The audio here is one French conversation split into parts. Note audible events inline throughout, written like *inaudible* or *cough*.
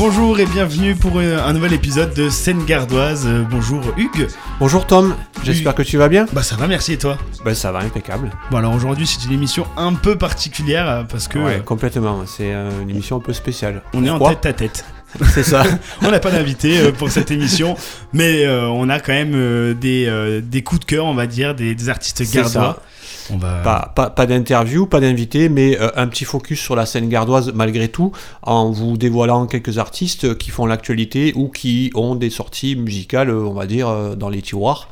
Bonjour et bienvenue pour euh, un nouvel épisode de Scène Gardoise. Euh, bonjour Hugues. Bonjour Tom, j'espère que tu vas bien. Bah ça va, merci et toi? Bah ça va, impeccable. Bon alors aujourd'hui c'est une émission un peu particulière euh, parce que Ouais, complètement, c'est une émission un peu spéciale. on est en tête à tête. *laughs* C'est ça. *laughs* On n'a pas d'invité pour cette émission, mais on a quand même des, des coups de cœur, on va dire, des, des artistes gardois. On va... Pas, pas, pas d'interview, pas d'invité, mais euh, un petit focus sur la scène gardoise malgré tout, en vous dévoilant quelques artistes qui font l'actualité ou qui ont des sorties musicales, euh, on va dire, euh, dans les tiroirs,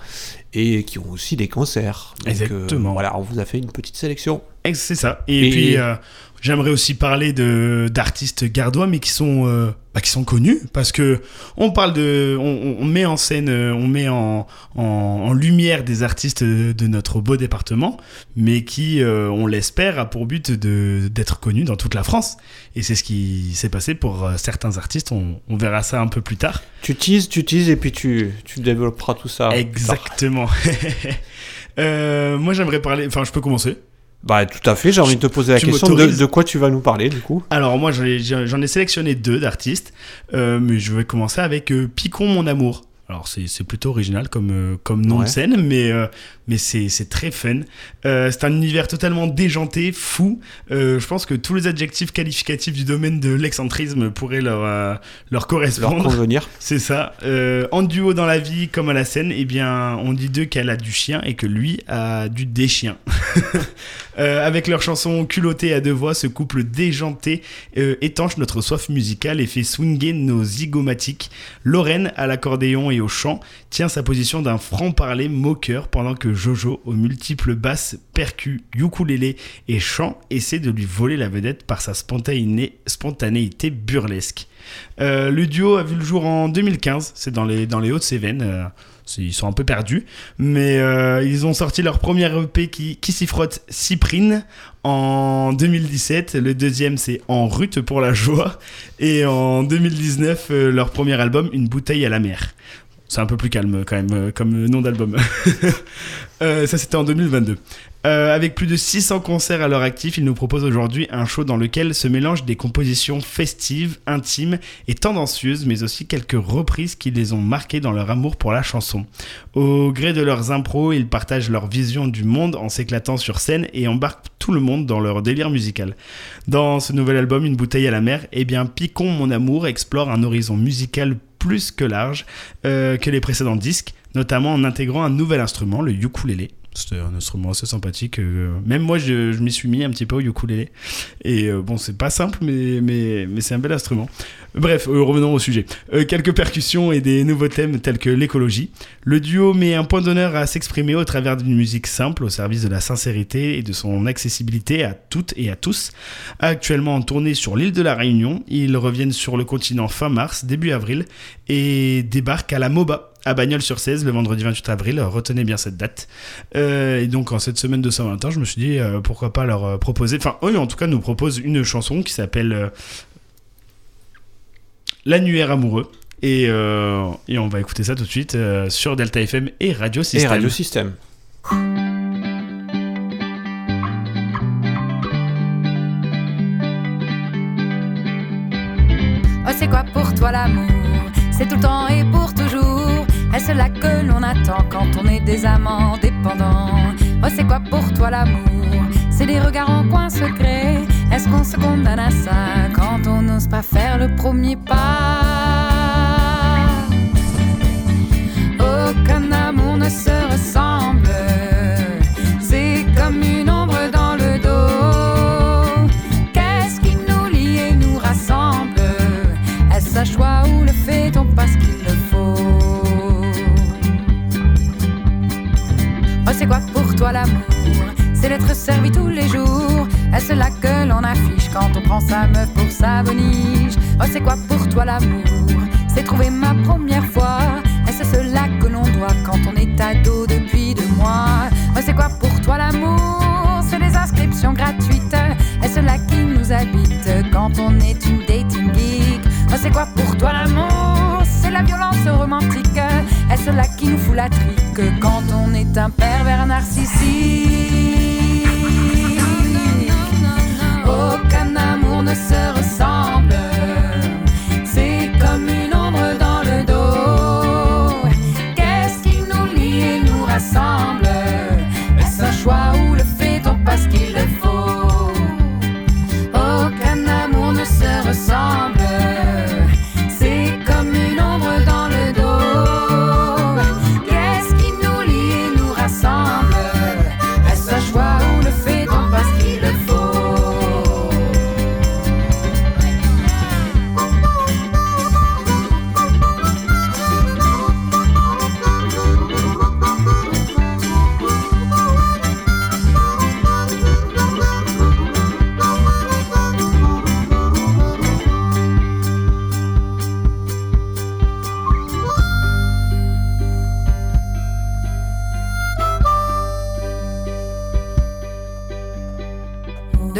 et qui ont aussi des concerts. Donc, euh, Exactement. voilà, on vous a fait une petite sélection. C'est ça. Et, Et- puis, euh, j'aimerais aussi parler de d'artistes gardois, mais qui sont euh, bah, qui sont connus parce que on parle de, on, on met en scène, euh, on met en, en, en lumière des artistes de, notre beau département, mais qui, euh, on l'espère, a pour but de d'être connus dans toute la France. Et c'est ce qui s'est passé pour certains artistes. On, on verra ça un peu plus tard. Tu teases, tu teases, et puis tu, tu développeras tout ça. Exactement. *laughs* Euh, moi, j'aimerais parler. Enfin, je peux commencer. Bah tout à fait, j'ai envie de te poser la Tu question de, quoi tu vas nous parler du coup? Alors moi j'en ai, j'en ai sélectionné deux d'artistes, euh, mais je vais commencer avec euh, Picon mon amour. Alors c'est c'est plutôt original comme, euh, comme nom Ouais. de scène, mais, euh, mais c'est c'est très fun. Euh, c'est un univers totalement déjanté, fou. Euh, je pense que tous les adjectifs qualificatifs du domaine de l'excentrisme pourraient leur, euh, leur Leur correspondre. convenir. *laughs* C'est ça. Euh, en duo dans la vie comme à la scène, eh bien, on dit d'eux qu'elle a du chien et que lui a du déchien. *laughs* Euh, avec leur chanson Culottée à deux voix, ce couple déjanté euh, étanche notre soif musicale et fait swinger nos zygomatiques. Lorraine, à l'accordéon et au chant, tient sa position d'un franc-parler moqueur pendant que Jojo, aux multiples basses, percus, ukulélé et chant, essaie de lui voler la vedette par sa spontané- spontanéité burlesque. Euh, le duo a vu le jour en 2015, c'est dans les, dans les Hauts-de-Cévennes. euh, ils sont un peu perdus, mais euh, ils ont sorti leur premier EP qui, qui s'y frotte Cyprine en 2017. Le deuxième, c'est En rute pour la joie. Et en 2019, euh, leur premier album, Une bouteille à la mer. C'est un peu plus calme quand même euh, comme nom d'album. *laughs* Euh, ça, c'était en 2022. Euh, avec plus de 600 concerts à leur actif, ils nous proposent aujourd'hui un show dans lequel se mélangent des compositions festives, intimes et tendancieuses, mais aussi quelques reprises qui les ont marqués dans leur amour pour la chanson. Au gré de leurs impros, ils partagent leur vision du monde en s'éclatant sur scène et embarquent tout le monde dans leur délire musical. Dans ce nouvel album, Une bouteille à la mer, eh bien, Picon mon amour explore un horizon musical plus que large euh, que les précédents disques, notamment en intégrant un nouvel instrument, le ukulélé. C'était un instrument assez sympathique. euh, même moi, je, m'y suis mis un petit peu au ukulélé. Et euh, bon, c'est pas simple, mais, c'est un bel instrument. Bref, euh, revenons au sujet. Quelques percussions et des nouveaux thèmes tels que l'écologie. Le duo met un point d'honneur à s'exprimer au travers d'une musique simple au service de la sincérité et de son accessibilité à toutes et à tous. Actuellement en tournée sur l'île de la Réunion, ils reviennent sur le continent fin mars, début avril et débarquent à la MOBA à Bagnols-sur-Cèze le vendredi 28 avril. Retenez bien cette date. Euh, et donc en cette semaine de Saint-Valentin, je me suis dit euh, pourquoi pas leur euh, proposer, enfin eux en tout cas nous proposent une chanson qui s'appelle euh, L'annuaire amoureux. Et, euh, et on va écouter ça tout de suite euh, sur Delta FM et Radio Et System. Radio System. Oh, c'est quoi pour toi l'amour? C'est tout le temps et pour toujours. Est-ce là que l'on attend quand on est des amants dépendants? Oh, c'est quoi pour toi l'amour? C'est des regards en coin secret. Est-ce qu'on se condamne à ça quand on n'ose pas faire le premier pas? Aucun amour ne se c'est quoi pour toi l'amour? C'est d'être servi tous les jours. Est-ce là que l'on affiche quand on prend sa meuf pour sa boniche? Oh, c'est quoi pour toi l'amour? C'est trouver ma première fois. Est-ce cela que l'on doit quand on est ado depuis deux mois? Oh, c'est quoi pour toi l'amour? C'est des inscriptions gratuites. Est-ce là qui nous habite quand on est une dating geek? Oh, c'est quoi pour toi l'amour? C'est la violence romantique. Là qui nous fout la trique. Quand on est un pervers narcissique Aucun amour ne se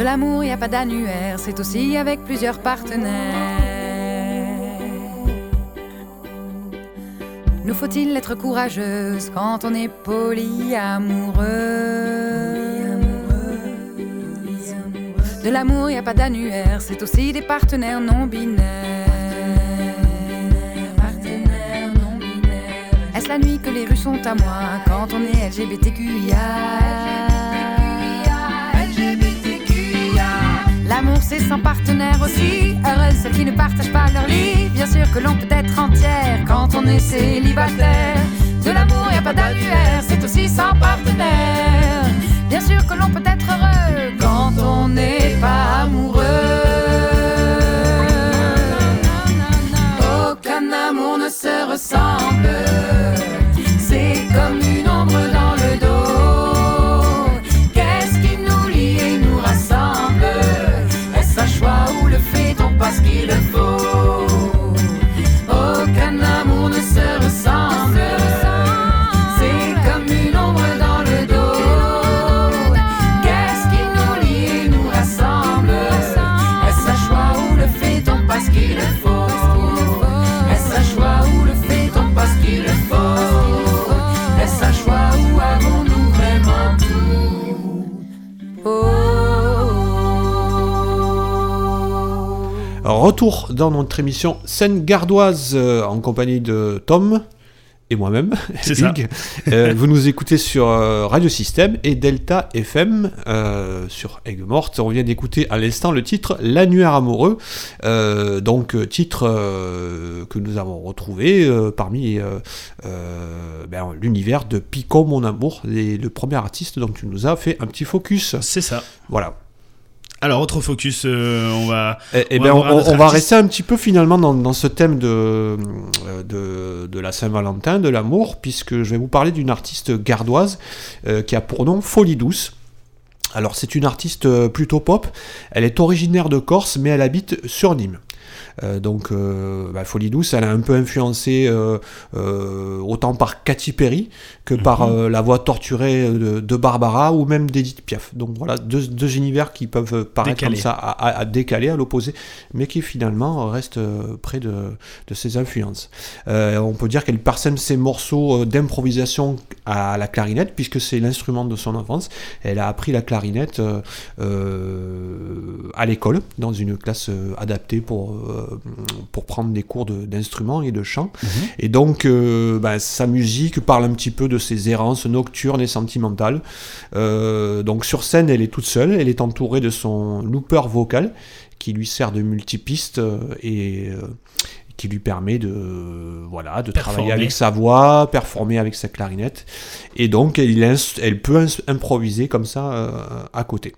l'amour, y a pas d'annuaire, c'est aussi avec plusieurs partenaires. Nous faut-il être courageuse quand on est polyamoureux De l'amour, y a pas d'annuaire, c'est aussi des. Partenaires non binaires. Est-ce la nuit que les rues sont à moi quand on est LGBTQIA L'amour c'est sans partenaire aussi. Heureuse celles qui ne partagent pas leur lit. Bien sûr que l'on peut être entière quand on est célibataire. De l'amour y a pas d'annuaire, c'est aussi sans partenaire. Bien sûr que l'on peut être heureux quand on n'est pas amoureux. Aucun amour ne se ressemble. Retour dans notre émission Scène gardoise euh, en compagnie de Tom et moi-même, C'est ça. Euh, vous nous écoutez sur euh, Radio Système et Delta FM euh, sur Aigues Morte. On vient d'écouter à l'instant le titre L'annuaire amoureux, donc titre que nous avons retrouvé parmi ben, l'univers de Pico mon amour, les- le premier artiste dont tu nous as fait un petit focus. C'est ça. Voilà. Alors, autre focus, euh, on va. Eh, eh On ben, va on, notre on va rester un petit peu finalement dans, dans ce thème de, euh, de, de la Saint-Valentin, de l'amour, puisque je vais vous parler d'une artiste gardoise euh, qui a pour nom Folie Douce. Alors c'est une artiste plutôt pop, elle est originaire de Corse mais elle habite sur Nîmes. Euh, donc euh, bah, Folie Douce, elle a un peu influencé euh, autant par Katy Perry que par Mhm. euh, la voix torturée de, de Barbara ou même d'Edith Piaf. Donc voilà, deux, deux univers qui peuvent paraître comme ça, à, à- à décaler, à l'opposé, mais qui finalement restent près de, de ses influences. On peut dire qu'elle parsème ses morceaux d'improvisation à la clarinette, puisque c'est l'instrument de son enfance. Elle a appris la clarinette euh, à l'école, dans une classe adaptée pour, pour prendre des cours de- d'instruments et de chant. Et donc, euh, bah, sa musique parle un petit peu de ses errances nocturnes et sentimentales. Euh, donc, sur scène, elle est toute seule. Elle est entourée de son looper vocal qui lui sert de multipiste euh, et euh, qui lui permet de, euh, voilà, de Performer. travailler avec sa voix, performer avec sa clarinette. Et donc, elle, peut improviser comme ça euh, à côté.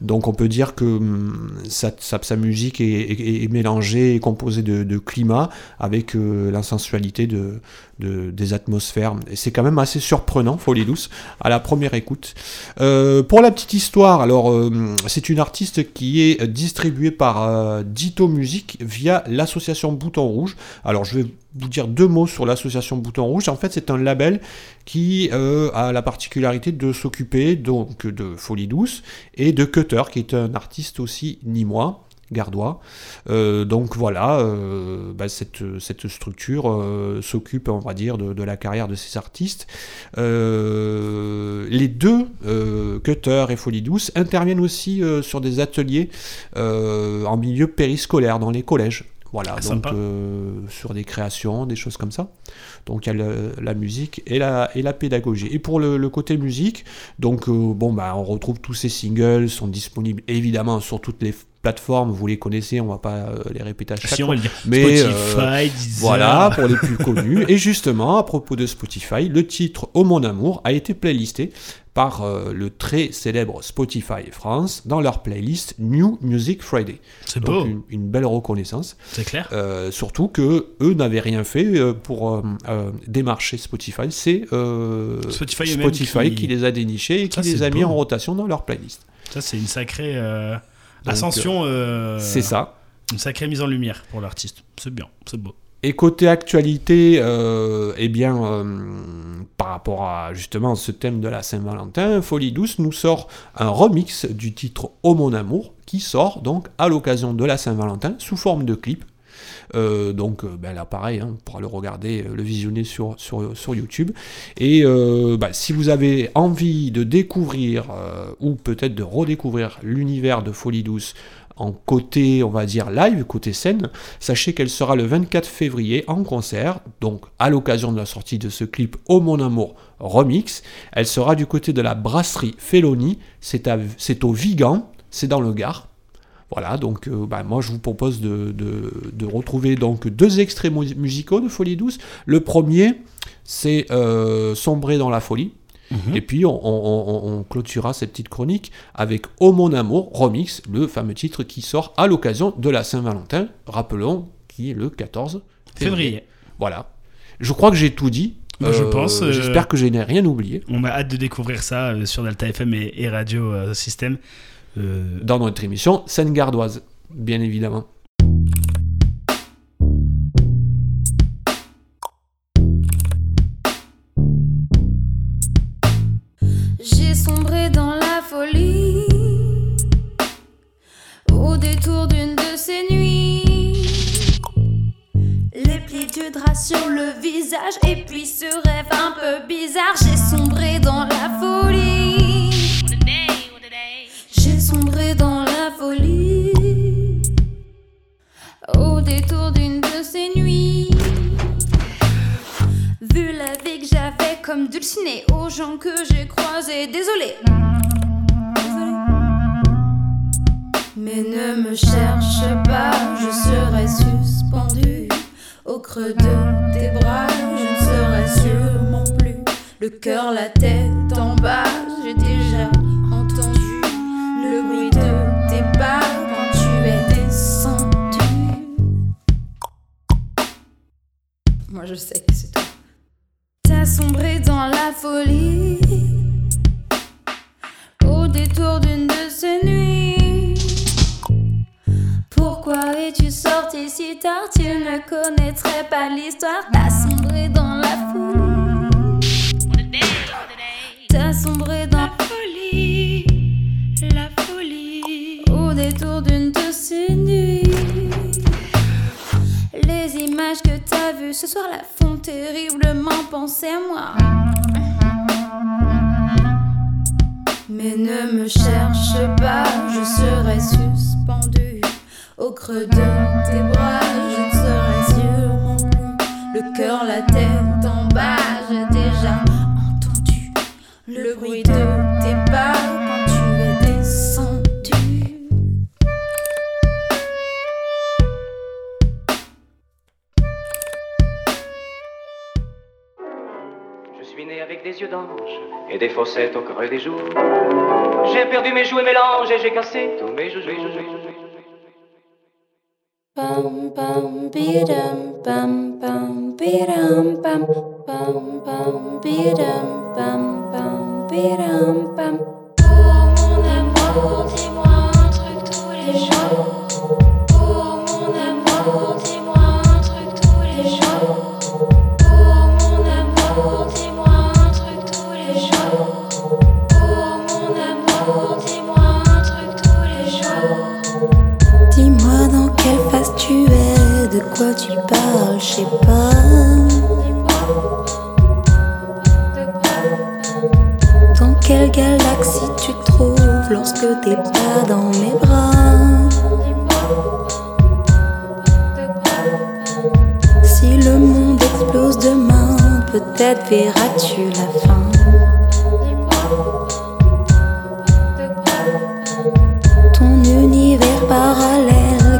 Donc on peut dire que hum, sa, musique est, est- est mélangée et composée de, climat avec euh, la sensualité de, de- des atmosphères. Et c'est quand même assez surprenant, Folie Douce, à la première écoute. Euh, pour la petite histoire, alors euh, c'est une artiste qui est distribuée par Dito Music via l'association Bouton Rouge. Alors je vais vous dire deux mots sur l'association Bouton Rouge. En fait, c'est un label qui euh, a la particularité de s'occuper donc de Folie Douce et de Cutter, qui est un artiste aussi nîmois. Gardois. Euh, donc voilà, euh, bah, cette, structure s'occupe, on va dire, de, la carrière de ces artistes. Les deux, Cutter et Folie Douce, interviennent aussi sur des ateliers en milieu périscolaire, dans les collèges. Voilà, Ah, donc euh, sur des créations, des choses comme ça. Donc il y a le- la musique et la, et la pédagogie. Et pour le, le côté musique, donc euh, bon bah on retrouve tous ces singles, sont disponibles évidemment sur toutes les plateformes, vous les connaissez, on va pas euh, les répéter à chaque Si fois. Mais, Spotify, Deezer. Voilà, pour les plus connus. Et justement, à propos de Spotify, le titre Oh mon amour a été playlisté par euh, le très célèbre Spotify France dans leur playlist New Music Friday. C'est beau, une, une belle reconnaissance. c'est clair. Euh, surtout que eux n'avaient rien fait euh, pour démarcher Spotify. C'est Spotify qui- qui... les a dénichés et qui Ça, les a mis en rotation dans leur playlist. Ça, c'est une sacrée Donc, ascension. C'est ça. Une sacrée mise en lumière pour l'artiste. C'est bien, c'est beau. Et côté actualité, euh, eh bien, euh, par rapport à justement ce thème de la Saint-Valentin, Folie Douce nous sort un remix du titre Oh mon amour, qui sort donc à l'occasion de la Saint-Valentin sous forme de clip. Euh, donc ben là pareil, hein, on pourra le regarder, le visionner sur, YouTube. Et bah, si vous avez envie de découvrir ou peut-être de redécouvrir l'univers de Folie Douce en côté, on va dire live, côté scène, sachez qu'elle sera le 24 février en concert, donc à l'occasion de la sortie de ce clip Oh mon amour remix. Elle sera du côté de la brasserie Feloni, c'est au Vigan, c'est dans le Gard. Voilà, donc euh, bah, moi je vous propose de, retrouver donc deux extraits musicaux de Folie Douce. Le premier, c'est euh, Sombrer dans la folie. Mhm. Et puis on, clôturera cette petite chronique avec Oh mon amour remix, le fameux titre qui sort à l'occasion de la Saint-Valentin, rappelons, qui est le 14 février. Voilà. Je crois que j'ai tout dit. je euh, pense. Euh, j'espère que je n'ai rien oublié. On a hâte de découvrir ça euh, sur Delta FM et, Radio System. Dans notre émission Seine-Gardoise, bien évidemment. Sur le visage, et puis ce rêve un peu bizarre, j'ai sombré dans la folie. J'ai sombré dans la folie au détour d'une de ces nuits. Vu la vie que j'avais comme dulcinée aux gens que j'ai croisés, désolé. Mais ne me cherche pas, je serai suspendu au creux de tes bras. Je ne serai sûrement plus le cœur, la tête en bas. J'ai déjà entendu le bruit de tes pas quand tu es descendu. Moi je sais que c'est toi. T'as sombré dans la folie au détour d'une de ces nuits. Pourquoi es-tu sorti si tard Tu ne connaîtrais pas l'histoire. T'as sombré dans la folie. T'as sombré dans la folie. La folie. Au détour d'une de ces nuits. Les images que t'as vues ce soir la font terriblement penser à moi. Mais ne me cherche pas, je serai suspendu au creux de tes bras, je ne serai sûrement plus le cœur, la tête en bas. J'ai déjà entendu le bruit de tes pas quand tu es descendu. Je suis né avec des yeux d'ange et des fossettes au creux des jours. J'ai perdu mes jouets mélanges et j'ai cassé tous mes jouets. Bum bum bidum bum bum bidum bum bum bum bidum bum bum bidum bum. Oh mon amour, dis-moi un truc tous les jours. Oh mon amour, dis-moi un truc tous les jours. Tu es, de quoi tu parles, je sais pas. Dans quelle galaxie tu te trouves lorsque t'es pas dans mes bras? Si le monde explose demain, peut-être verras-tu la fin. Ton univers parallèle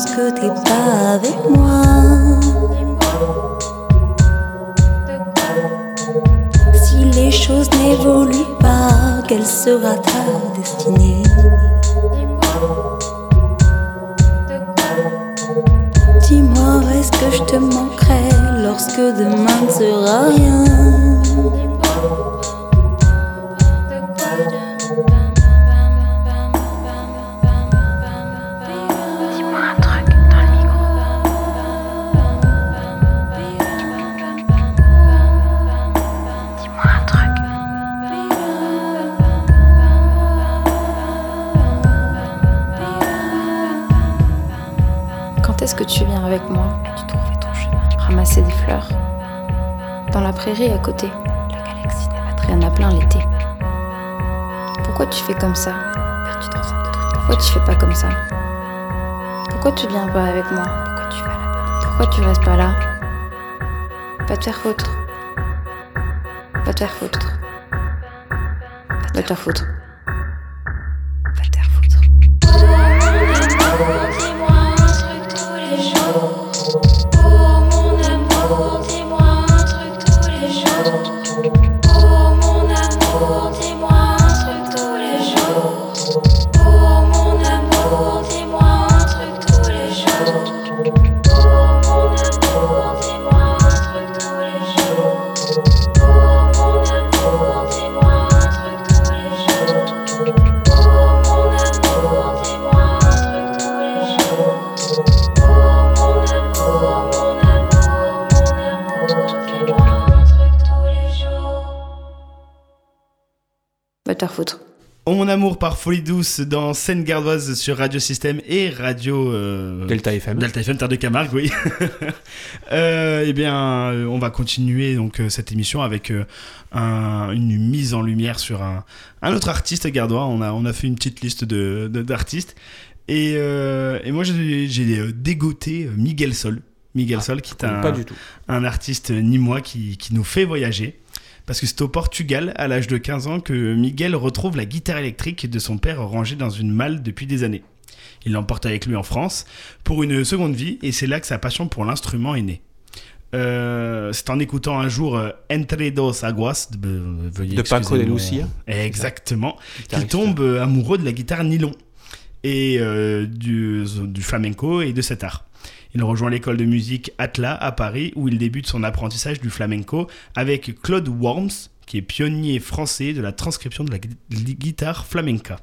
que t'es pas avec moi. Si les choses n'évoluent pas, quelle sera ta destinée? Dis-moi, est-ce que je te manquerai lorsque demain ne sera rien? Côté. La galaxie n'est pas très. Il y en a plein l'été. Pourquoi tu fais comme ça? Pourquoi tu fais pas comme ça? Pourquoi tu viens pas avec moi? Pourquoi tu vas là-bas? Pourquoi tu restes pas là? Va te faire foutre. Va te faire foutre. Va te faire foutre. Va te faire foutre. Oh mon amour par Folie Douce dans Seine Gardoise sur Radio Système et Radio euh, Delta FM. Delta FM, Terre de Camargue, oui. *laughs* Euh, eh bien, euh, on va continuer donc euh, cette émission avec euh, un- une mise en lumière sur un, un autre artiste gardois. On a, on a fait une petite liste de, de- d'artistes. Et, euh, et moi, j'ai, dégoté Miguel Sol. Miguel Ah, Sol, qui est un, Pas du tout. un artiste nîmois qui, qui nous fait voyager. Parce que c'est au Portugal, à l'âge de 15 ans, que Miguel retrouve la guitare électrique de son père rangée dans une malle depuis des années. Il l'emporte avec lui en France pour une seconde vie et c'est là que sa passion pour l'instrument est née. Euh, c'est en écoutant un jour euh, Entre dos aguas de, euh, veuillez De Paco de Lucia. Exactement. Qui tombe euh, amoureux de la guitare nylon et euh, du, du flamenco et de cet art. Il rejoint l'école de musique Atla à Paris où il débute son apprentissage du flamenco avec Claude Worms, qui est pionnier français de la transcription de la gui- guitare flamenca.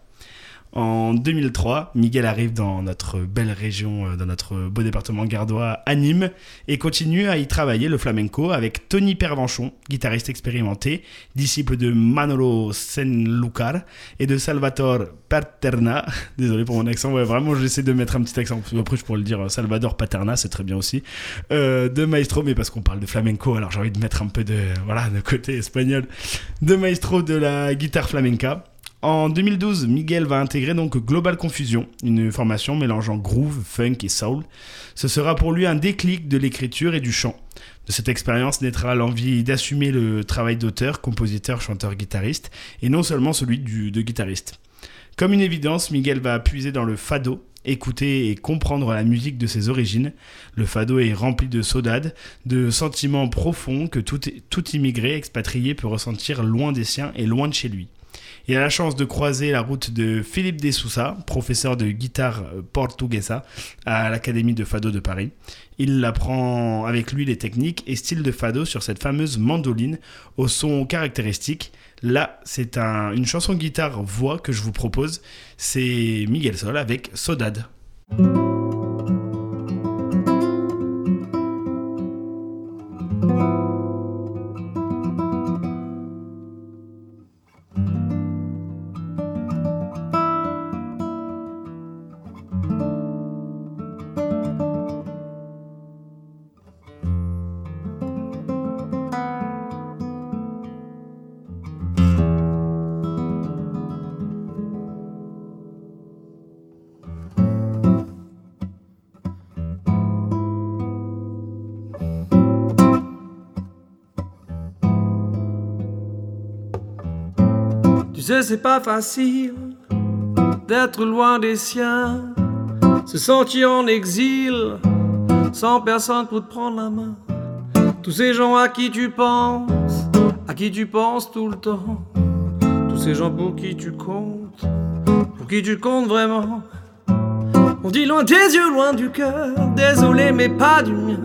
En 2003, Miguel arrive dans notre belle région, euh, dans notre beau département gardois, à Nîmes, et continue à y travailler le flamenco avec Tony Pervenchon, guitariste expérimenté, disciple de Manolo Senlucar et de Salvatore Paterna. *laughs* Désolé pour mon accent, ouais, vraiment j'essaie de mettre un petit accent. Après je pourrais le dire euh, Salvador Paterna, c'est très bien aussi. Euh, de Maestro, mais parce qu'on parle de flamenco, alors j'ai envie de mettre un peu de, voilà, de côté espagnol. De Maestro de la guitare flamenca. En 2012, Miguel va intégrer donc Global Confusion, une formation mélangeant groove, funk et soul. Ce sera pour lui un déclic de l'écriture et du chant. De cette expérience naîtra l'envie d'assumer le travail d'auteur, compositeur, chanteur, guitariste, et non seulement celui de guitariste. Comme une évidence, Miguel va puiser dans le fado, écouter et comprendre la musique de ses origines. Le fado est rempli de saudade, de sentiments profonds que tout, tout immigré expatrié peut ressentir loin des siens et loin de chez lui. Il a la chance de croiser la route de Philippe De Sousa, professeur de guitare portuguesa à l'Académie de Fado de Paris. Il apprend avec lui les techniques et styles de Fado sur cette fameuse mandoline au son caractéristique. Là, c'est un- une chanson guitare-voix que je vous propose. C'est Miguel Sol avec Sodade. Tu sais, c'est pas facile d'être loin des siens. se sentir en exil, sans personne pour te prendre la main. Tous ces gens à qui tu penses, à qui tu penses tout le temps. Tous ces gens pour qui tu comptes, pour qui tu comptes vraiment. On dit loin des yeux, loin du cœur, désolé mais pas du mien.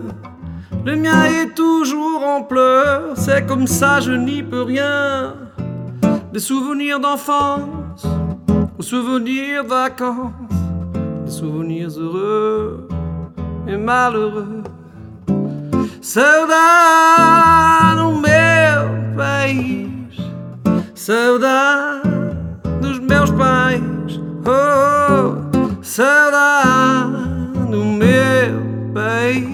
Le mien est toujours en pleurs, c'est comme ça, je n'y peux rien. Des souvenirs d'enfance, aux souvenirs de vacances, des souvenirs heureux et malheureux. Saudade no meu país, saudade dos meus pais, oh, saudade no meu país,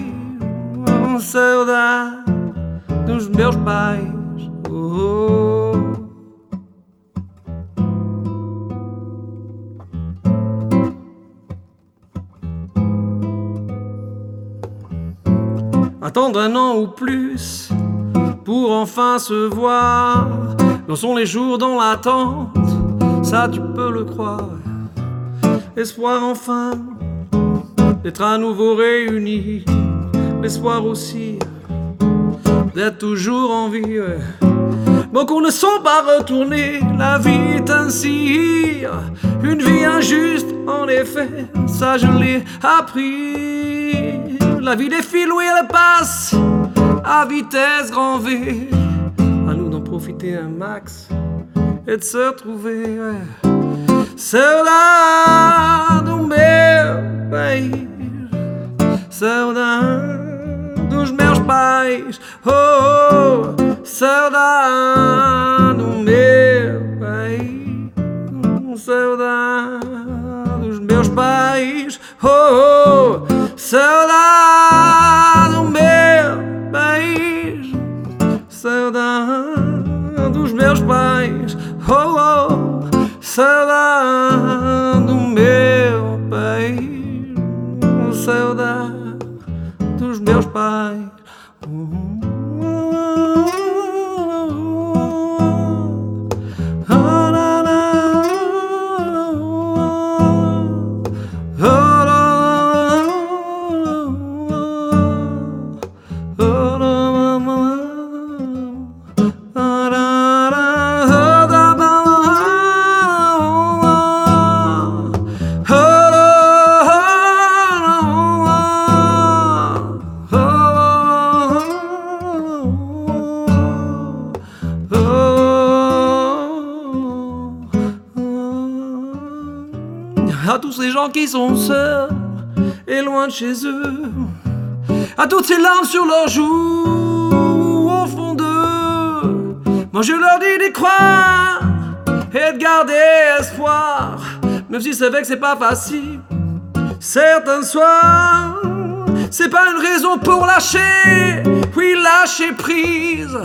oh, saudade dos meus pais, oh. Attendre un an ou plus pour enfin se voir. L'on sont les jours dans l'attente, ça tu peux le croire. Espoir enfin d'être à nouveau réunis. L'espoir aussi d'être toujours en vie. ouais. Beaucoup ne sont pas retournés, la vie est ainsi. Une vie injuste, en effet, ça je l'ai appris. La vie défile où elle passe, à vitesse grand V. À nous d'en profiter un max et de se retrouver. Ouais. Saudade do meu país, saudade dos meus pais, oh, oh saudade do meu país, saudade dos meus pais, oh, oh saudade do meu país, saudade dos meus pais, oh, oh. Saudade do meu país, saudade dos meus pais. Qui sont seuls et loin de chez eux, à toutes ces larmes sur leurs joues, au fond d'eux, moi je leur dis d'y croire et de garder espoir, même s'ils savaient que c'est pas facile. Certains soirs, c'est pas une raison pour lâcher, oui, lâcher prise.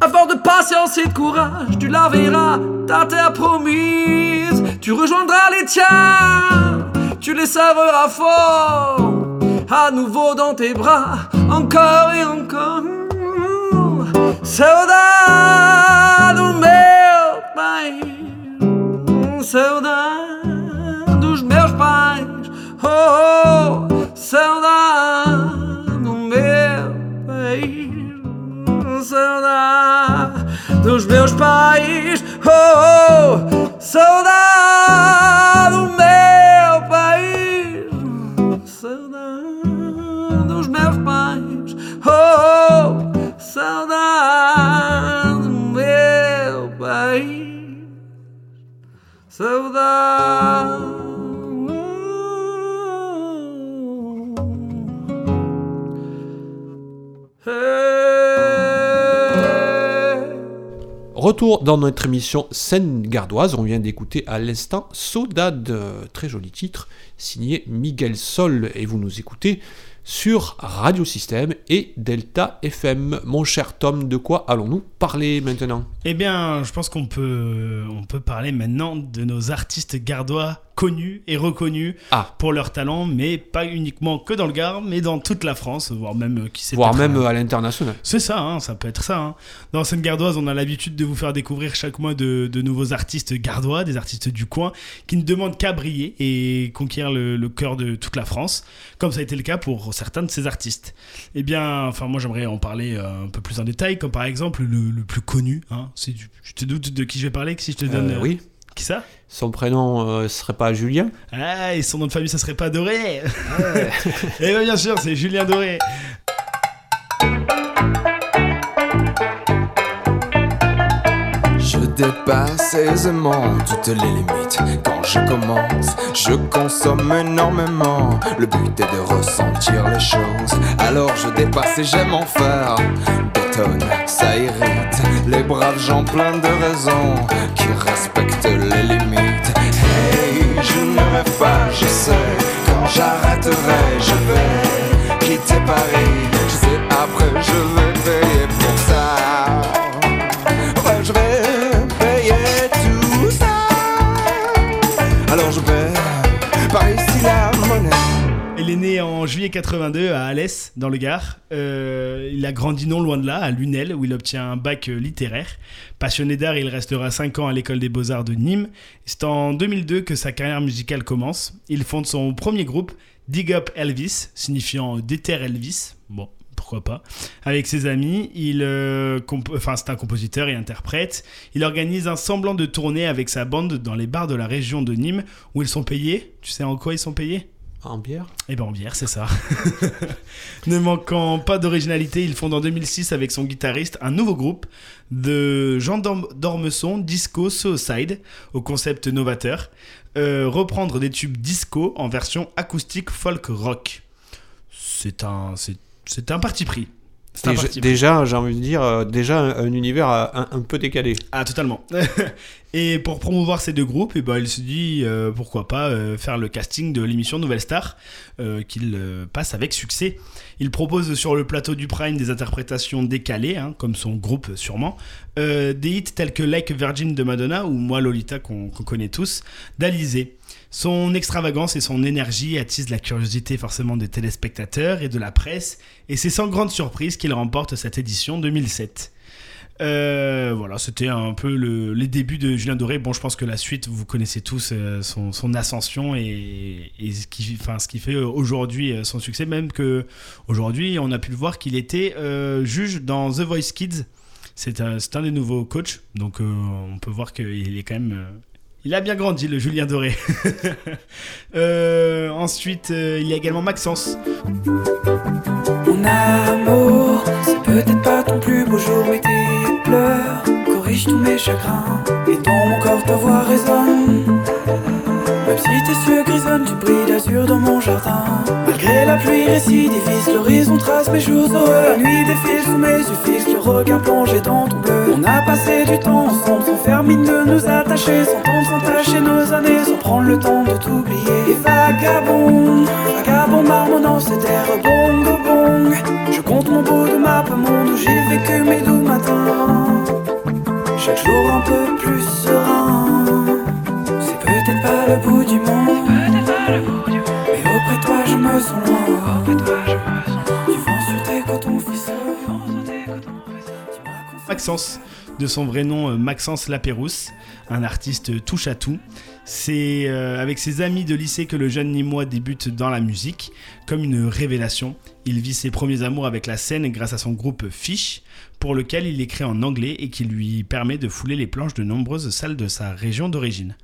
À force de patience et de courage, tu la verras, ta terre promise. Tu rejoindras les tiens, tu les savoureras fort. À nouveau dans tes bras, encore et encore. Saudade do meu país, saudade dos meus pais. Oh, oh saudade do meu país, saudade dos meus pais. Oh, oh saudade saudade. Retour dans notre émission Scène gardoise. On vient d'écouter à l'instant Saudade, très joli titre, signé Miguel Sol. Et vous nous écoutez sur Radio Système et Delta FM. Mon cher Tom, de quoi allons-nous parler maintenant? Eh bien, je pense qu'on peut, on peut parler maintenant de nos artistes gardois connus et reconnus Ah. pour leur talent, mais pas uniquement que dans le Gard, mais dans toute la France, voire même euh, qui sait Voire même euh, à l'international. c'est ça, hein, ça peut être ça. hein. Dans Seine Gardoise, on a l'habitude de vous faire découvrir chaque mois de, de nouveaux artistes gardois, des artistes du coin, qui ne demandent qu'à briller et conquérir le, le cœur de toute la France, comme ça a été le cas pour certains de ces artistes. Eh bien, enfin, moi j'aimerais en parler euh, un peu plus en détail, comme par exemple le, le plus connu. Hein, je te doute de qui je vais parler, que si je te donne. Euh, oui. Qui ça? Son prénom euh, serait pas Julien? Ah, et son nom de famille, ça serait pas Doré. *laughs* Eh bien, bien sûr, c'est Julien Doré. Dépasse aisément toutes les limites. Quand je commence, je consomme énormément. Le but est de ressentir les choses. Alors je dépasse et j'aime en faire. Bétonne, ça irrite les braves gens pleins de raisons qui respectent les limites. 82 à Alès, dans le Gard. Euh, il a grandi non loin de là, à Lunel, où il obtient un bac euh, littéraire. Passionné d'art, il restera 5 ans à l'école des beaux-arts de Nîmes. C'est en 2002 que sa carrière musicale commence. Il fonde son premier groupe, Dig Up Elvis, signifiant Déterre Elvis. Bon, pourquoi pas. Avec ses amis, il, euh, c'est un compositeur et interprète. Il organise un semblant de tournée avec sa bande dans les bars de la région de Nîmes, où ils sont payés. Tu sais en quoi ils sont payés? En bière eh ben en bière, c'est ça. *laughs* ne manquant pas d'originalité, il fonde en 2006 avec son guitariste un nouveau groupe de Jean Dorm- d'Ormesson, Disco Suicide, au concept novateur. Euh, reprendre des tubes disco en version acoustique folk rock. C'est un, c'est, c'est un parti pris. C'est un Déjà, parti pris. déjà, j'ai envie de dire, euh, déjà un, un univers euh, un, un peu décalé. Ah, totalement. *laughs* et pour promouvoir ces deux groupes, eh ben, il se dit euh, pourquoi pas euh, faire le casting de l'émission Nouvelle Star, euh, qu'il passe avec succès. Il propose sur le plateau du Prime des interprétations décalées, hein, comme son groupe sûrement, des hits tels que Like Virgin de Madonna ou Moi Lolita qu'on qu'on connaît tous, d'Alizé. Son extravagance et son énergie attisent la curiosité forcément des téléspectateurs et de la presse, et c'est sans grande surprise qu'il remporte cette édition 2007. Euh, voilà, c'était un peu le- les débuts de Julien Doré. Bon, je pense que la suite, vous connaissez tous euh, son, ascension et, ce, qui, enfin, ce qui fait euh, aujourd'hui son succès. Même que aujourd'hui, on a pu le voir qu'il était juge dans The Voice Kids. C'est un, un des nouveaux coachs, donc on peut voir qu'il est quand même. il a bien grandi, le Julien Doré. *laughs* Ensuite, il y a également Maxence. Mon amour, c'est peut-être pas ton plus beau jour, corrigent tous mes chagrins. Et dans mon corps, ta voix résonne. Même si tes yeux grisonnent, tu brilles d'azur dans mon jardin. Malgré la pluie récidiviste, l'horizon trace mes jours heureux. La nuit défile sous mes yeux fixe, le regard plongé dans ton bleu. On a passé du temps ensemble sans faire mine de nous attacher, sans temps de s'entacher nos années, sans prendre le temps de t'oublier. Et vagabond, vagabond marmonnant cet air bongo Je compte mon bout de map monde où j'ai vécu mes doux matins. Chaque jour un peu plus serein. C'est peut-être pas le bout du monde. Mais auprès de toi, je me sens loin. Du vent sur tes cotons Maxence, de son vrai nom euh, Maxence Lapérousse, un artiste touche à tout. C'est euh, avec ses amis de lycée que le jeune Nîmois débute dans la musique, comme une révélation. Il vit ses premiers amours avec la scène grâce à son groupe Fish, pour lequel il écrit en anglais et qui lui permet de fouler les planches de nombreuses salles de sa région d'origine.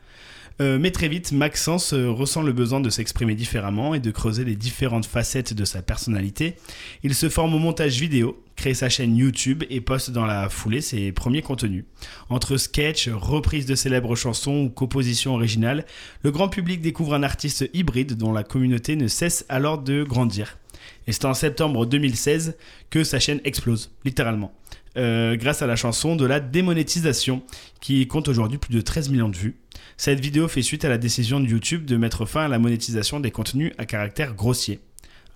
Euh, mais très vite, Maxence euh, ressent le besoin de s'exprimer différemment et de creuser les différentes facettes de sa personnalité. Il se forme au montage vidéo, crée sa chaîne YouTube et poste dans la foulée ses premiers contenus. Entre sketchs, reprises de célèbres chansons ou compositions originales, le grand public découvre un artiste hybride dont la communauté ne cesse alors de grandir. Et c'est en septembre 2016 que sa chaîne explose, littéralement. Euh, grâce à la chanson de la démonétisation, qui compte aujourd'hui plus de 13 millions de vues. Cette vidéo fait suite à la décision de YouTube de mettre fin à la monétisation des contenus à caractère grossier.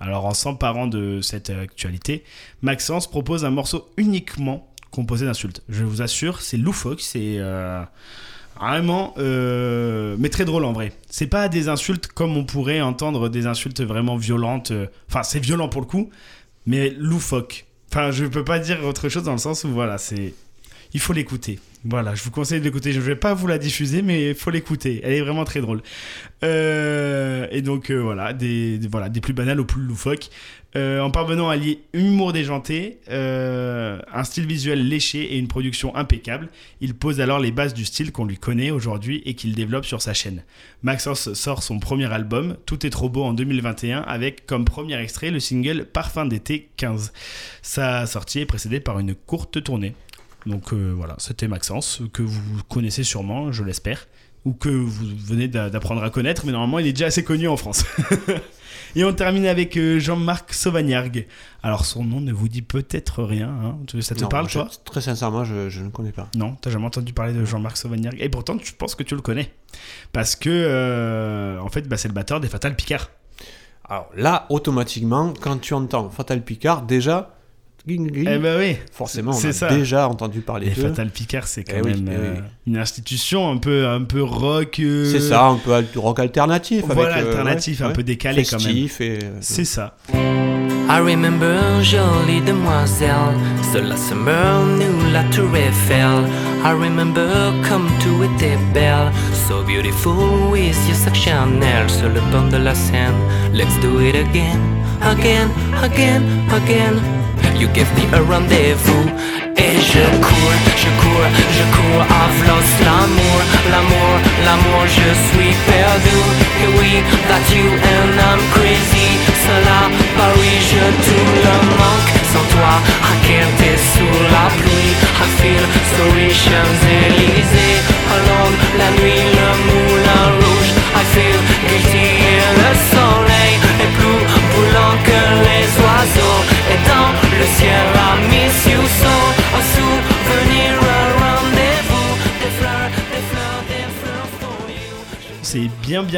Alors en s'emparant de cette actualité, Maxence propose un morceau uniquement composé d'insultes. Je vous assure, c'est loufoque, c'est... euh, Vraiment, euh, mais très drôle en vrai. C'est pas des insultes comme on pourrait entendre des insultes vraiment violentes. euh, Enfin, c'est violent pour le coup, mais loufoque. Enfin, je peux pas dire autre chose dans le sens où voilà, c'est. Il faut l'écouter. Voilà, je vous conseille de l'écouter. Je vais pas vous la diffuser, mais il faut l'écouter. Elle est vraiment très drôle. Euh, et donc euh, voilà, des, voilà, des plus banales aux plus loufoques. Euh, en parvenant à lier humour déjanté, un style visuel léché et une production impeccable, il pose alors les bases du style qu'on lui connaît aujourd'hui et qu'il développe sur sa chaîne. Maxence sort son premier album, Tout est trop beau en 2021, avec comme premier extrait le single Parfum d'été 15. Sa sortie est précédée par une courte tournée. Donc euh, voilà, c'était Maxence, que vous connaissez sûrement, je l'espère, ou que vous venez d'a- d'apprendre à connaître, mais normalement il est déjà assez connu en France. *laughs* Et on termine avec euh, Jean-Marc Sauvagnargues. Alors son nom ne vous dit peut-être rien, hein. Tu- ça te Non, parle je- toi? Très sincèrement, je, je ne connais pas. non, t'as jamais entendu parler de Jean-Marc Sauvagnargues. Et pourtant, je pense que tu le connais. Parce que, euh, en fait, bah, c'est le batteur des Fatal Picard. Alors là, automatiquement, quand tu entends Fatal Picard, déjà, gling, Eh ben oui, forcément, on a ça. déjà entendu parler d'eux. Fatal Picard, c'est quand Eh oui, même eh euh, oui. une institution un peu, un peu rock. euh, C'est ça, un peu rock alternatif. Voilà, avec, euh, alternatif, ouais, un ouais, peu décalé quand même. Et, euh, C'est ça. I remember jolie demoiselle, cela se nous la tour Eiffel. I remember comme tout était belle, so beautiful with your sac Chanel sur le banc de la Seine. Let's do it again, again, again, again. You gave me a rendez-vous. Et je cours, je cours, je cours à v'los l'amour, l'amour, l'amour, je suis perdu. Et oui, that you and I'm crazy. Cela, Paris, je tout le manque. Sans toi, à t'es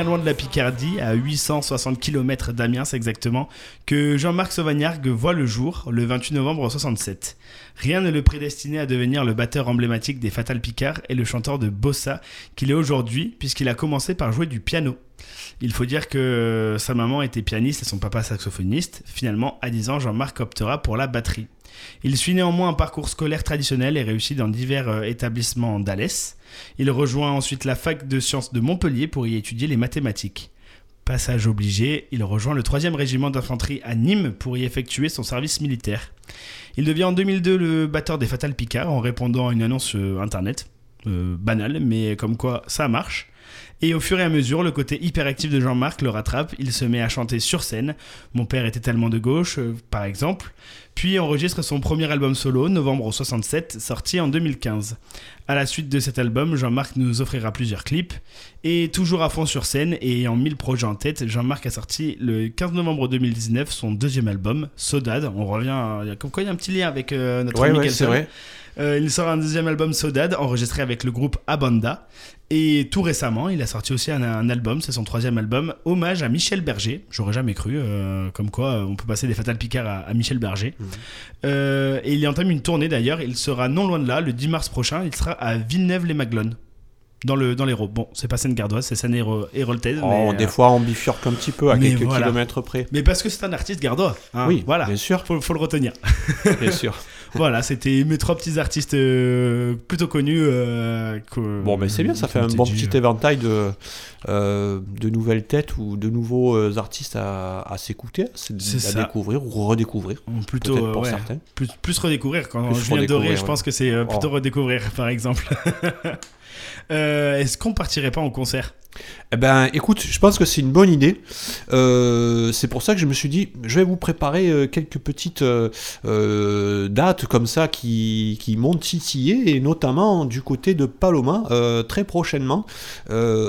loin de la Picardie, à 860 km d'Amiens exactement, que Jean-Marc Sauvagnargues voit le jour le 28 novembre 67. Rien ne le prédestinait à devenir le batteur emblématique des Fatal Picard et le chanteur de bossa qu'il est aujourd'hui, puisqu'il a commencé par jouer du piano. Il faut dire que sa maman était pianiste et son papa saxophoniste. Finalement, à 10 ans, Jean-Marc optera pour la batterie. Il suit néanmoins un parcours scolaire traditionnel et réussit dans divers euh, établissements d'Alès. Il rejoint ensuite la fac de sciences de Montpellier pour y étudier les mathématiques. Passage obligé, il rejoint le 3e régiment d'infanterie à Nîmes pour y effectuer son service militaire. Il devient en 2002 le batteur des Fatal Picard en répondant à une annonce euh, internet. Euh, banale, mais comme quoi ça marche. Et au fur et à mesure, le côté hyperactif de Jean-Marc le rattrape, il se met à chanter sur scène. Mon père était tellement de gauche, par exemple. Puis enregistre son premier album solo, novembre 67, sorti en 2015. À la suite de cet album, Jean-Marc nous offrira plusieurs clips. Et toujours à fond sur scène et ayant mille projets en tête, Jean-Marc a sorti le 15 novembre 2019 son deuxième album, Sodade. On revient, à- il y a comme quoi il y a un petit lien avec euh, notre Ouais, ami ouais, c'est vrai. Euh, il sort un deuxième album Sodade, enregistré avec le groupe Abanda. Et tout récemment, il a sorti aussi un, un album, c'est son troisième album, hommage à Michel Berger. J'aurais jamais cru, euh, comme quoi euh, on peut passer des Fatal Picard à, à Michel Berger. Euh, et il y entame une tournée d'ailleurs, il sera non loin de là, le 10 mars prochain, il sera à Villeneuve-les-Maglones. Dans le dans l'Hérault. Bon, c'est pas Seine-Gardoise, c'est Seine-Héroltaise. Oh, des euh, fois, on bifurque un petit peu à mais quelques voilà. kilomètres près. mais parce que c'est un artiste gardois. hein. Oui, voilà. bien sûr. Faut, faut le retenir. Bien sûr. *laughs* voilà, c'était mes trois petits artistes euh, plutôt connus. euh, que- Bon, ben c'est bien, ça fait un bon dit, petit éventail de, euh, de nouvelles têtes ou de nouveaux euh, artistes à, à s'écouter, à découvrir ou redécouvrir. euh, Plutôt euh, pour ouais, certains. Plus, plus redécouvrir. Quand Plus Julien Doré, redécouvrir, je ouais. pense que c'est euh, plutôt Oh. redécouvrir, par exemple. *laughs* Euh, Est-ce qu'on partirait pas en concert? Eh ben, écoute, je pense que c'est une bonne idée. Euh, c'est pour ça que je me suis dit, je vais vous préparer euh, quelques petites euh, dates comme ça qui, qui m'ont titillé, et notamment du côté de Paloma, euh, très prochainement,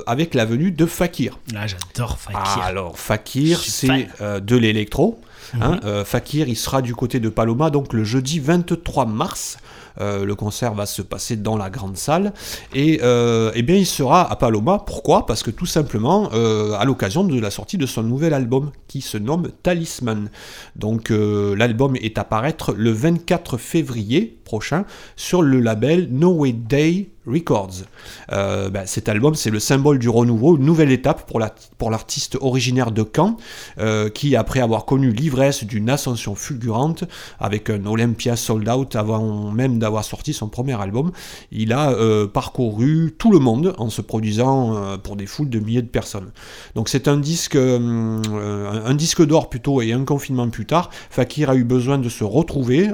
avec la venue de Fakir. Là, j'adore Fakir. Ah, alors, Fakir, c'est de l'électro. hein. Mhm. Fakir, il sera du côté de Paloma, donc le jeudi 23 mars. Euh, le concert va se passer dans la grande salle et euh, eh bien il sera à Paloma. Pourquoi? Parce que tout simplement euh, à l'occasion de la sortie de son nouvel album qui se nomme Talisman. Donc l'album est à paraître le 24 février prochain sur le label No Way Day Records. Euh, ben, cet album, c'est le symbole du renouveau, une nouvelle étape pour la- pour l'artiste originaire de Caen, euh, qui, après avoir connu l'ivresse d'une ascension fulgurante, avec un Olympia sold out avant même d'avoir sorti son premier album, il a euh, parcouru tout le monde en se produisant pour des foules de milliers de personnes. Donc c'est un disque, un disque d'or plutôt et un confinement plus tard. Fakir a eu besoin de se retrouver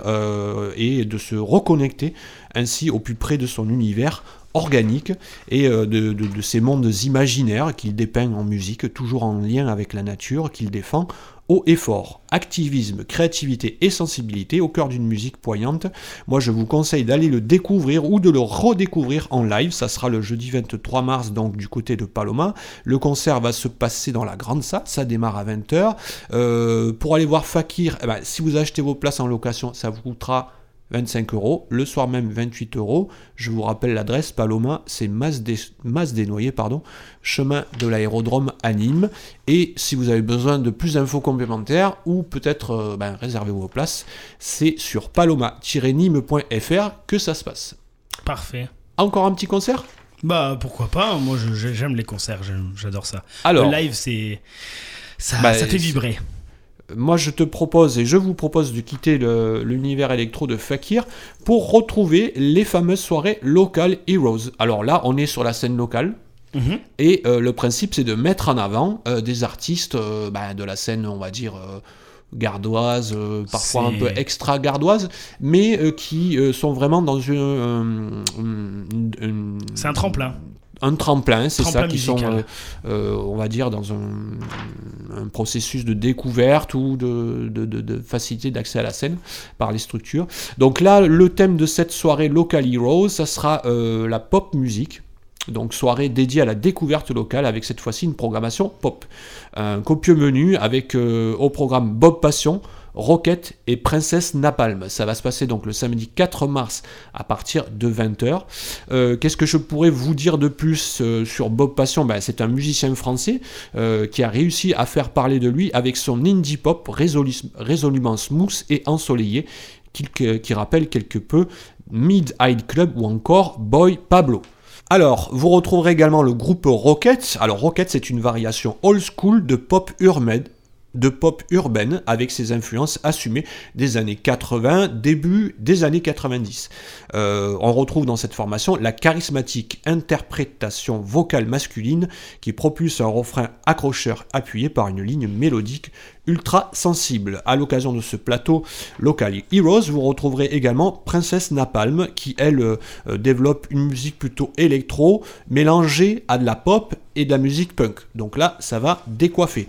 et de se reconnecter ainsi au plus près de son univers organique et euh, de, de- ces mondes imaginaires qu'il dépeint en musique, toujours en lien avec la nature qu'il défend haut et fort. Activisme, créativité et sensibilité au cœur d'une musique poignante. Moi, je vous conseille d'aller le découvrir ou de le redécouvrir en live. Ça sera le jeudi 23 mars, donc du côté de Paloma. Le concert va se passer dans la grande salle. Ça démarre à 20h. Euh, pour aller voir Fakir, eh ben, si vous achetez vos places en location, ça vous coûtera 25 euros, le soir même 28 euros. Je vous rappelle l'adresse Paloma, c'est Mas des, Mas des Noyers, pardon, chemin de l'aérodrome à Nîmes. Et si vous avez besoin de plus d'infos complémentaires ou peut-être euh, ben, réserver vos places, c'est sur paloma-nîmes.fr que ça se passe. Parfait. Encore un petit concert? Bah pourquoi pas, moi j'aime les concerts, j'adore ça. Alors, le live c'est ça, Bah, ça fait c'est- vibrer. Moi je te propose et je vous propose de quitter l'univers électro de Fakir pour retrouver les fameuses soirées Local Heroes. Alors là, on est sur la scène locale. Mhm. Et euh, le principe, c'est de mettre en avant euh, des artistes euh, ben, de la scène, on va dire, gardoise, parfois un peu extra gardoise, mais qui sont vraiment dans une. une- une- C'est un tremplin. Un tremplin, c'est ça, qui sont, musical. euh, euh, on va dire, dans un, un processus de découverte ou de, de- de- de facilité d'accès à la scène par les structures. Donc là, le thème de cette soirée Local Heroes, ça sera euh, la pop musique. Donc soirée dédiée à la découverte locale avec cette fois-ci une programmation pop. Un copieux menu avec euh, au programme Bob Passion, Rocket et Princesse Napalm. Ça va se passer donc le samedi 4 mars à partir de 20h. Euh, Qu'est-ce que je pourrais vous dire de plus euh, sur Bob Passion? Ben, C'est un musicien français euh, qui a réussi à faire parler de lui avec son indie pop résolu- résolument smooth et ensoleillé qui, qui rappelle quelque peu Mid-Eyed Club ou encore Boy Pablo. Alors, vous retrouverez également le groupe Rocket. Alors, Rocket, c'est une variation old school de pop urbaine, de pop urbaine avec ses influences assumées des années 80, début des années 90. Euh, on retrouve dans cette formation la charismatique interprétation vocale masculine qui propulse un refrain accrocheur appuyé par une ligne mélodique ultra sensible. À l'occasion de ce plateau Local Heroes, vous retrouverez également Princesse Napalm qui elle euh, euh, développe une musique plutôt électro mélangée à de la pop et de la musique punk. Donc là, ça va décoiffer.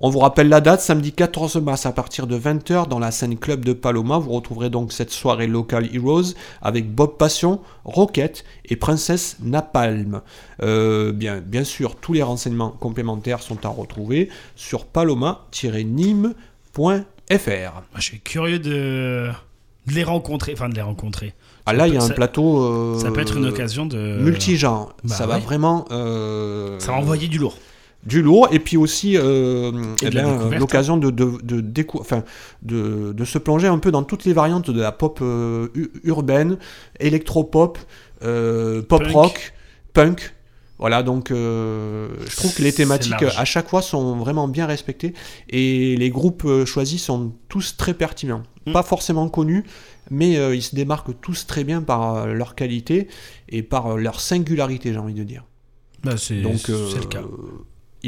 On vous rappelle la date, samedi 14 mars à partir de 20h dans la scène club de Paloma. Vous retrouverez donc cette soirée Local Heroes avec Bob Passion, Rocket et Princesse Napalm. Euh, bien, bien sûr, tous les renseignements complémentaires sont à retrouver sur paloma-nîmes.fr. Moi, je suis curieux de, de les rencontrer, enfin de les rencontrer. Ah là, il y a un Ça- plateau. euh, Ça peut être une occasion de multigenre. Bah ça va vraiment. euh, Ça va envoyer du lourd. du lourd et puis aussi euh, eh ben, l'occasion de, de, de, décou- de, de se plonger un peu dans toutes les variantes de la pop euh, urbaine, électropop, euh, pop Punk. rock, punk. Voilà, donc euh, je trouve que les thématiques large. à chaque fois sont vraiment bien respectées et les groupes euh, choisis sont tous très pertinents. Mm. Pas forcément connus, mais euh, ils se démarquent tous très bien par euh, leur qualité et par euh, leur singularité, j'ai envie de dire. Bah, c'est euh, le cas.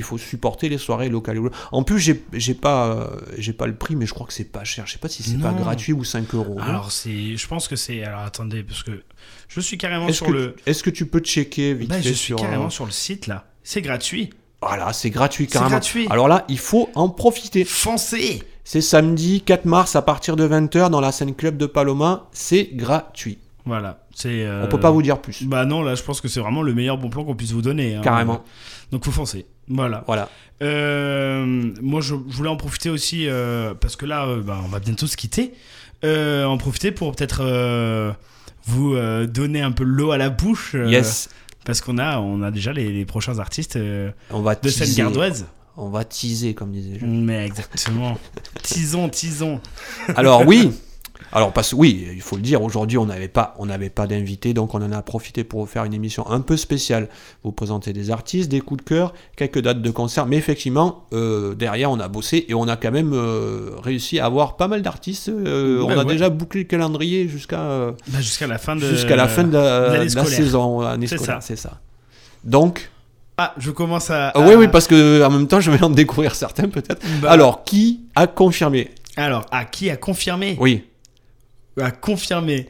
Il faut supporter les soirées locales. En plus, j'ai pas, euh, j'ai pas le prix, mais je crois que c'est pas cher. Je sais pas si c'est pas gratuit ou 5 euros. Alors c'est, je pense que c'est. Alors attendez, parce que je suis carrément Est-ce sur que, le. est-ce que tu peux checker vite Bah, fait je suis sur. carrément euh, sur le site là. C'est gratuit. Voilà, c'est gratuit C'est carrément. gratuit. Alors là, il faut en profiter. Foncez. C'est samedi 4 mars à partir de 20h dans la scène club de Paloma. C'est gratuit. Voilà. C'est. euh, On peut pas vous dire plus. Bah non, là, je pense que c'est vraiment le meilleur bon plan qu'on puisse vous donner. hein. Carrément. Donc faut foncer. Voilà. Voilà. Euh, moi, je, je voulais en profiter aussi euh, parce que là, euh, bah, on va bientôt se quitter. En profiter pour peut-être vous donner un peu l'eau à la bouche. yes. Parce qu'on a, on a déjà les, les prochains artistes On va de teaser. gardoise. On va teaser, comme disait je. Mais exactement. *laughs* tisons, tisons. Alors oui, *laughs* Alors parce que oui, il faut le dire, aujourd'hui on n'avait pas, on n'avait pas d'invité, donc on en a profité pour faire une émission un peu spéciale. Vous présenter des artistes, des coups de cœur, quelques dates de concert, mais effectivement euh, derrière on a bossé et on a quand même euh, réussi à avoir pas mal d'artistes. Euh, on Ouais, a ouais. déjà bouclé le calendrier jusqu'à Bah, jusqu'à la fin de jusqu'à la fin de la, de saison, année C'est scolaire, ça. c'est ça. Donc, Ah, je commence à. ah oui, oui, parce que en même temps, je vais en découvrir certains peut-être. Bah, Alors, qui a confirmé? Alors, à qui a confirmé? Oui. A confirmé.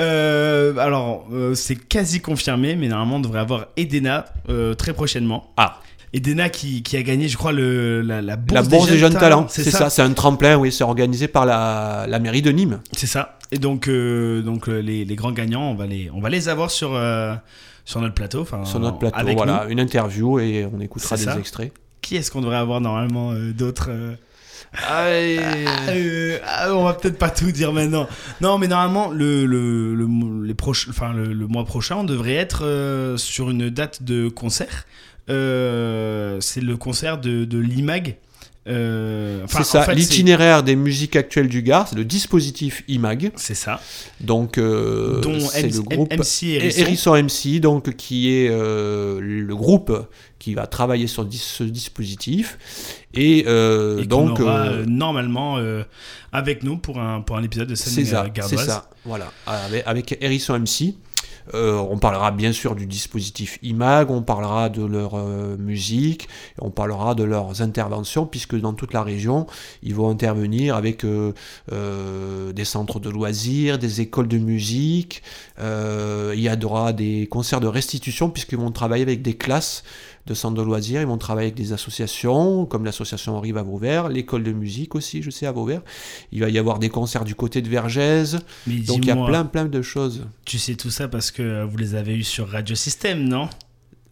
Euh, alors, euh, c'est quasi confirmé, mais normalement, on devrait avoir Edena euh, très prochainement. Ah. Edena qui, qui a gagné, je crois, le, la, la bourse, La bourse des jeunes talents, C'est ça. ça, c'est un tremplin, oui, c'est organisé par la, la mairie de Nîmes. C'est ça. Et donc, donc les, les grands gagnants, on va les, on va les avoir sur, sur notre plateau. Sur notre plateau, avec voilà, nous. une interview et on écoutera des ça. extraits. Qui est-ce qu'on devrait avoir normalement euh, euh, Ah, Euh, ah, on va peut-être pas tout dire maintenant. Non, mais normalement, le, le, le, mo- les proches, enfin, le, le mois prochain, on devrait être euh, sur une date de concert. Euh, c'est le concert de, de l'IMAG. Euh, c'est ça, en fait, l'itinéraire des musiques actuelles du Gard, c'est le dispositif IMAG. C'est ça. Donc, euh, c'est MC le groupe MC et Hérisson. Hérisson MC, donc qui est euh, le groupe qui va travailler sur ce dispositif. Et, euh, Et donc, aura euh, euh, normalement avec nous pour un, pour un épisode de scène euh, c'est gardoise. ça. Voilà, avec, avec Hérisson MC. Euh, on parlera bien sûr du dispositif IMAG, on parlera de leur euh, musique, on parlera de leurs interventions, puisque dans toute la région, ils vont intervenir avec euh, des centres de loisirs, des écoles de musique, il y aura des concerts de restitution, puisqu'ils vont travailler avec des classes de centres de loisirs, ils vont travailler avec des associations, comme l'association Rive à Vauvert, l'école de musique aussi, je sais, à Vauvert. Il va y avoir des concerts du côté de Vergès, Mais donc il y a plein plein de choses. Tu sais tout ça parce que vous les avez eus sur Radio System, non?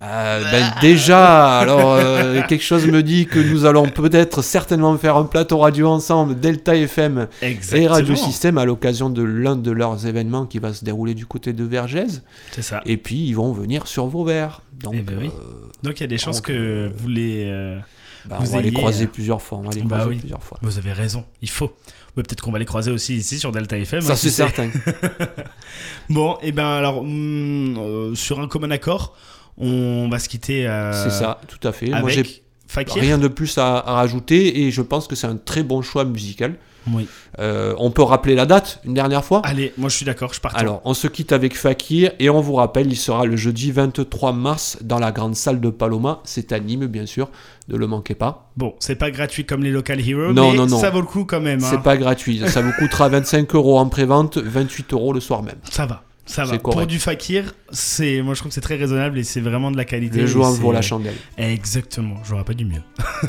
Euh, ben, déjà, alors euh, *laughs* quelque chose me dit que nous allons peut-être certainement faire un plateau radio ensemble, Delta FM et. Radio Système, à l'occasion de l'un de leurs événements qui va se dérouler du côté de Vergès. C'est ça. Et puis ils vont venir sur Vauvert. Donc, Eh ben oui. euh, Donc il y a des chances donc, que euh, vous les. euh, bah, Vous on va les ayez, croiser euh, plusieurs fois. On va les bah croiser oui. plusieurs fois. Vous avez raison, il faut. Ouais, peut-être qu'on va les croiser aussi ici sur Delta FM. Ça hein, c'est certain. *laughs* Bon, et ben alors, hum, euh, sur un commun accord, on va se quitter. euh, c'est ça, tout à fait. Moi j'ai Fakir. rien de plus à, à rajouter et je pense que c'est un très bon choix musical. Oui. Euh, on peut rappeler la date une dernière fois? Allez, moi je suis d'accord, je pars. Alors, on se quitte avec Fakir et on vous rappelle, il sera le jeudi 23 mars dans la grande salle de Paloma. C'est à Nîmes, bien sûr, ne le manquez pas. Bon, c'est pas gratuit comme les Local Heroes, Non, mais non, non. ça vaut le coup quand même. C'est hein. pas gratuit, ça vous coûtera 25 euros en pré-vente, 28 euros le soir même. Ça va, ça va. C'est. Pour du Fakir, c'est, moi je trouve que c'est très raisonnable et c'est vraiment de la qualité. Le c'est- vaut la chandelle. Exactement, j'aurais pas du mieux.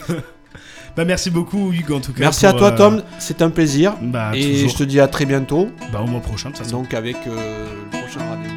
*laughs* bah merci beaucoup Hugues en tout cas. Merci à toi, euh, Tom, c'est un plaisir. Bah, et toujours. je te dis à très bientôt, Bah au mois prochain de toute façon. donc avec euh, le prochain rendez-vous.